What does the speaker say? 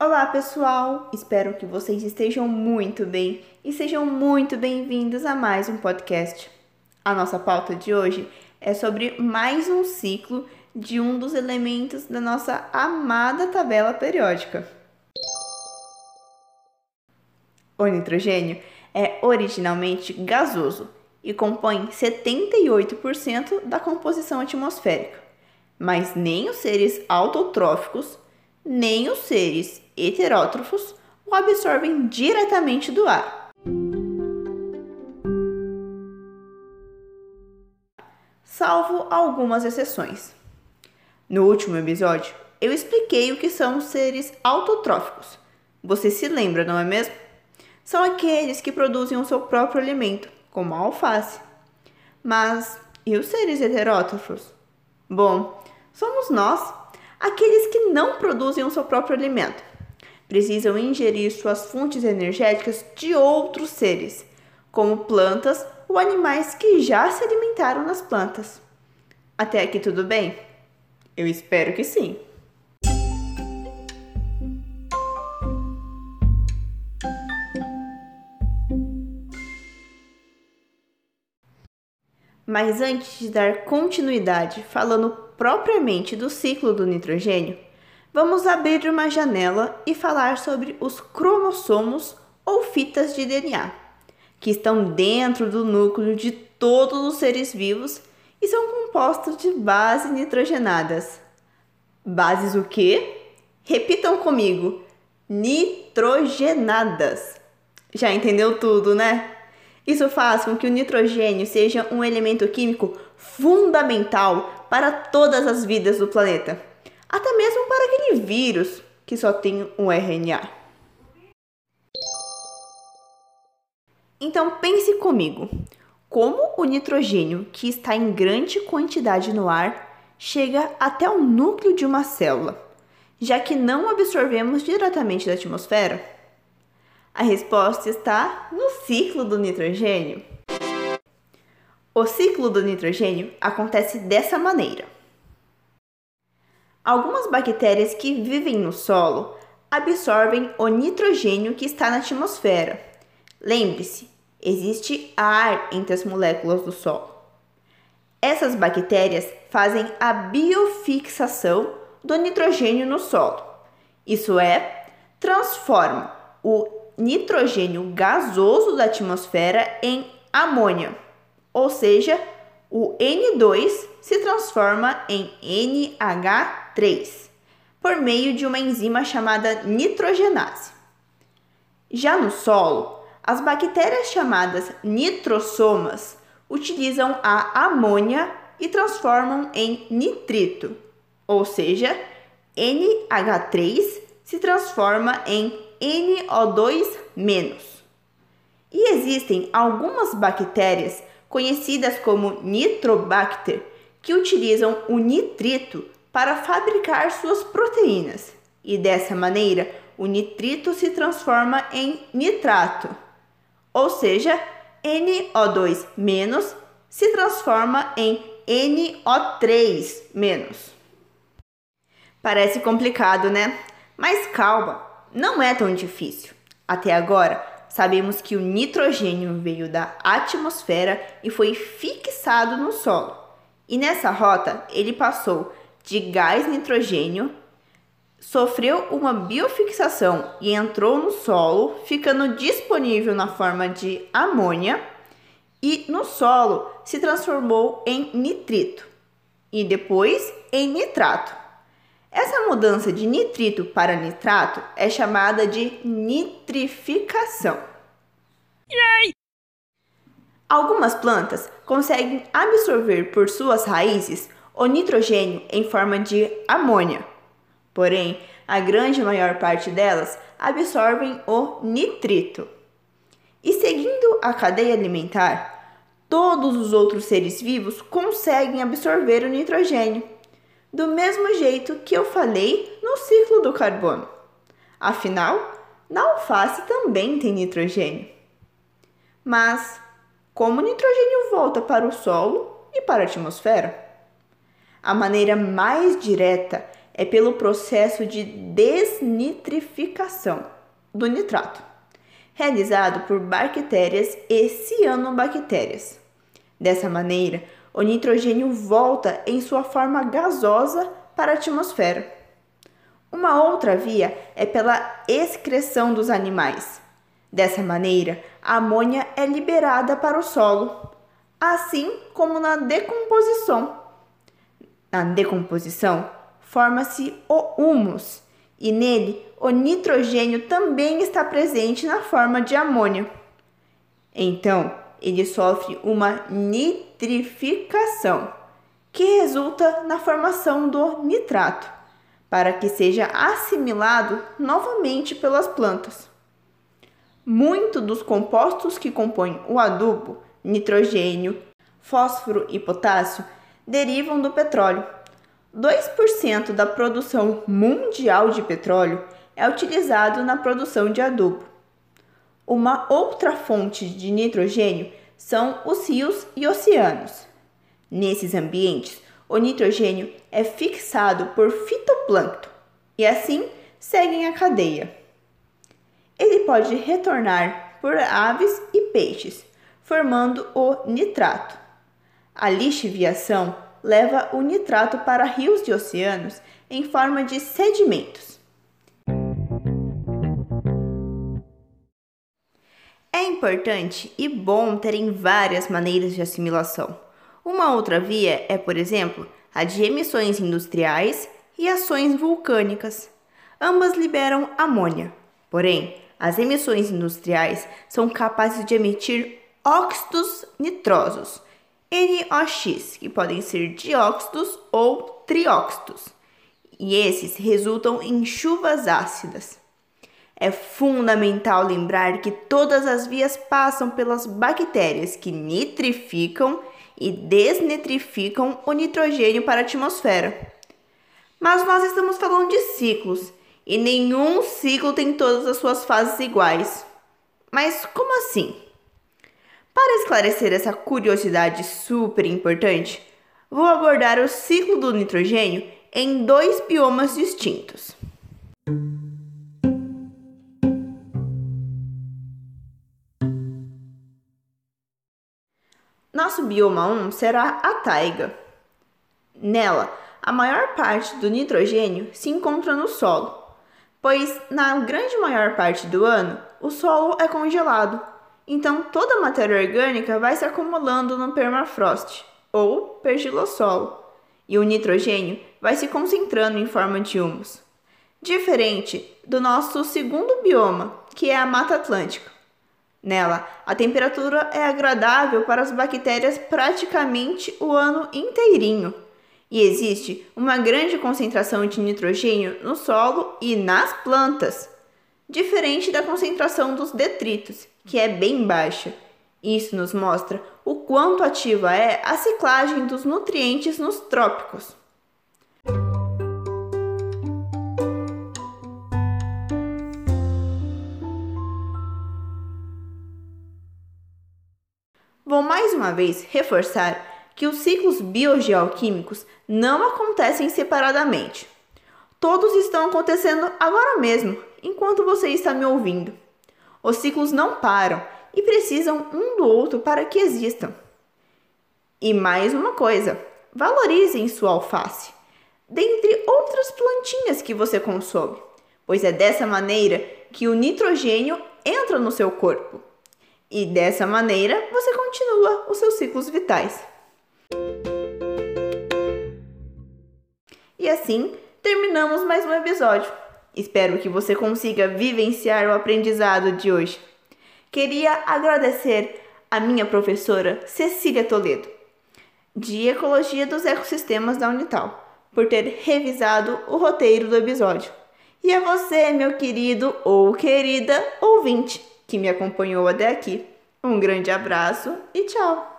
Olá, pessoal! Espero que vocês estejam muito bem e sejam muito bem-vindos a mais um podcast. A nossa pauta de hoje é sobre mais um ciclo de um dos elementos da nossa amada tabela periódica. O nitrogênio é originalmente gasoso e compõe 78% da composição atmosférica, mas nem os seres autotróficos, nem os seres heterótrofos o absorvem diretamente do ar. Salvo algumas exceções. No último episódio, eu expliquei o que são os seres autotróficos. Você se lembra, não é mesmo? São aqueles que produzem o seu próprio alimento, como a alface. Mas e os seres heterótrofos? Bom, somos nós, aqueles que não produzem o seu próprio alimento. Precisam ingerir suas fontes energéticas de outros seres, como plantas ou animais que já se alimentaram nas plantas. Até aqui tudo bem? Eu espero que sim. Mas antes de dar continuidade falando propriamente do ciclo do nitrogênio, vamos abrir uma janela e falar sobre os cromossomos ou fitas de DNA, que estão dentro do núcleo de todos os seres vivos e são compostos de bases nitrogenadas. Bases o quê? Repitam comigo: nitrogenadas. Já entendeu tudo, né? Isso faz com que o nitrogênio seja um elemento químico fundamental para todas as vidas do planeta, até mesmo para aquele vírus que só tem um RNA. Então pense comigo: como o nitrogênio, que está em grande quantidade no ar, chega até o núcleo de uma célula, já que não absorvemos diretamente da atmosfera? A resposta está no ciclo do nitrogênio. O ciclo do nitrogênio acontece dessa maneira. Algumas bactérias que vivem no solo absorvem o nitrogênio que está na atmosfera. Lembre-se, existe ar entre as moléculas do solo. Essas bactérias fazem a biofixação do nitrogênio no solo. Isso é, transformam o nitrogênio gasoso da atmosfera em amônia, ou seja, o N2 se transforma em NH3 por meio de uma enzima chamada nitrogenase. Já no solo, as bactérias chamadas nitrosomas utilizam a amônia e transformam em nitrito, ou seja, NH3 se transforma em NO2-. E existem algumas bactérias conhecidas como Nitrobacter que utilizam o nitrito para fabricar suas proteínas. E dessa maneira, o nitrito se transforma em nitrato. Ou seja, NO2- se transforma em NO3-. Parece complicado, né? Mas calma, não é tão difícil. Até agora, sabemos que o nitrogênio veio da atmosfera e foi fixado no solo. E nessa rota, ele passou de gás nitrogênio, sofreu uma biofixação e entrou no solo, ficando disponível na forma de amônia, e no solo se transformou em nitrito e depois em nitrato. Essa mudança de nitrito para nitrato é chamada de nitrificação. Yay! Algumas plantas conseguem absorver por suas raízes o nitrogênio em forma de amônia. Porém, a grande maior parte delas absorvem o nitrito. E seguindo a cadeia alimentar, todos os outros seres vivos conseguem absorver o nitrogênio do mesmo jeito que eu falei no ciclo do carbono. Afinal, na alface também tem nitrogênio. Mas como o nitrogênio volta para o solo e para a atmosfera? A maneira mais direta é pelo processo de desnitrificação do nitrato, realizado por bactérias e cianobactérias. Dessa maneira, o nitrogênio volta em sua forma gasosa para a atmosfera. Uma outra via é pela excreção dos animais. Dessa maneira, a amônia é liberada para o solo, assim como na decomposição. Na decomposição, forma-se o humus, e nele o nitrogênio também está presente na forma de amônia. Então, ele sofre uma nitrificação, que resulta na formação do nitrato, para que seja assimilado novamente pelas plantas. Muito dos compostos que compõem o adubo, nitrogênio, fósforo e potássio, derivam do petróleo. 2% da produção mundial de petróleo é utilizado na produção de adubo. Uma outra fonte de nitrogênio são os rios e oceanos. Nesses ambientes, o nitrogênio é fixado por fitoplâncton e assim seguem a cadeia. Ele pode retornar por aves e peixes, formando o nitrato. A lixiviação leva o nitrato para rios e oceanos em forma de sedimentos. Importante e bom terem várias maneiras de assimilação. Uma outra via é, por exemplo, a de emissões industriais e ações vulcânicas. Ambas liberam amônia. Porém, as emissões industriais são capazes de emitir óxidos nitrosos, NOx, que podem ser dióxidos ou trióxidos. E esses resultam em chuvas ácidas. É fundamental lembrar que todas as vias passam pelas bactérias que nitrificam e desnitrificam o nitrogênio para a atmosfera. Mas nós estamos falando de ciclos e nenhum ciclo tem todas as suas fases iguais. Mas como assim? Para esclarecer essa curiosidade super importante, vou abordar o ciclo do nitrogênio em dois biomas distintos. Nosso bioma 1 será a taiga. Nela, a maior parte do nitrogênio se encontra no solo, pois na grande maior parte do ano o solo é congelado, então toda a matéria orgânica vai se acumulando no permafrost ou pergilossolo, e o nitrogênio vai se concentrando em forma de humus. Diferente do nosso segundo bioma, que é a Mata Atlântica. Nela, a temperatura é agradável para as bactérias praticamente o ano inteirinho. E existe uma grande concentração de nitrogênio no solo e nas plantas, diferente da concentração dos detritos, que é bem baixa. Isso nos mostra o quanto ativa é a ciclagem dos nutrientes nos trópicos. Vou mais uma vez reforçar que os ciclos biogeoquímicos não acontecem separadamente. Todos estão acontecendo agora mesmo, enquanto você está me ouvindo. Os ciclos não param e precisam um do outro para que existam. E mais uma coisa: valorizem sua alface, dentre outras plantinhas que você consome, pois é dessa maneira que o nitrogênio entra no seu corpo. E dessa maneira você continua os seus ciclos vitais. E assim terminamos mais um episódio. Espero que você consiga vivenciar o aprendizado de hoje. Queria agradecer a minha professora Cecília Toledo, de Ecologia dos Ecossistemas da Unital, por ter revisado o roteiro do episódio. E a você, meu querido ou querida ouvinte que me acompanhou até aqui. Um grande abraço e tchau!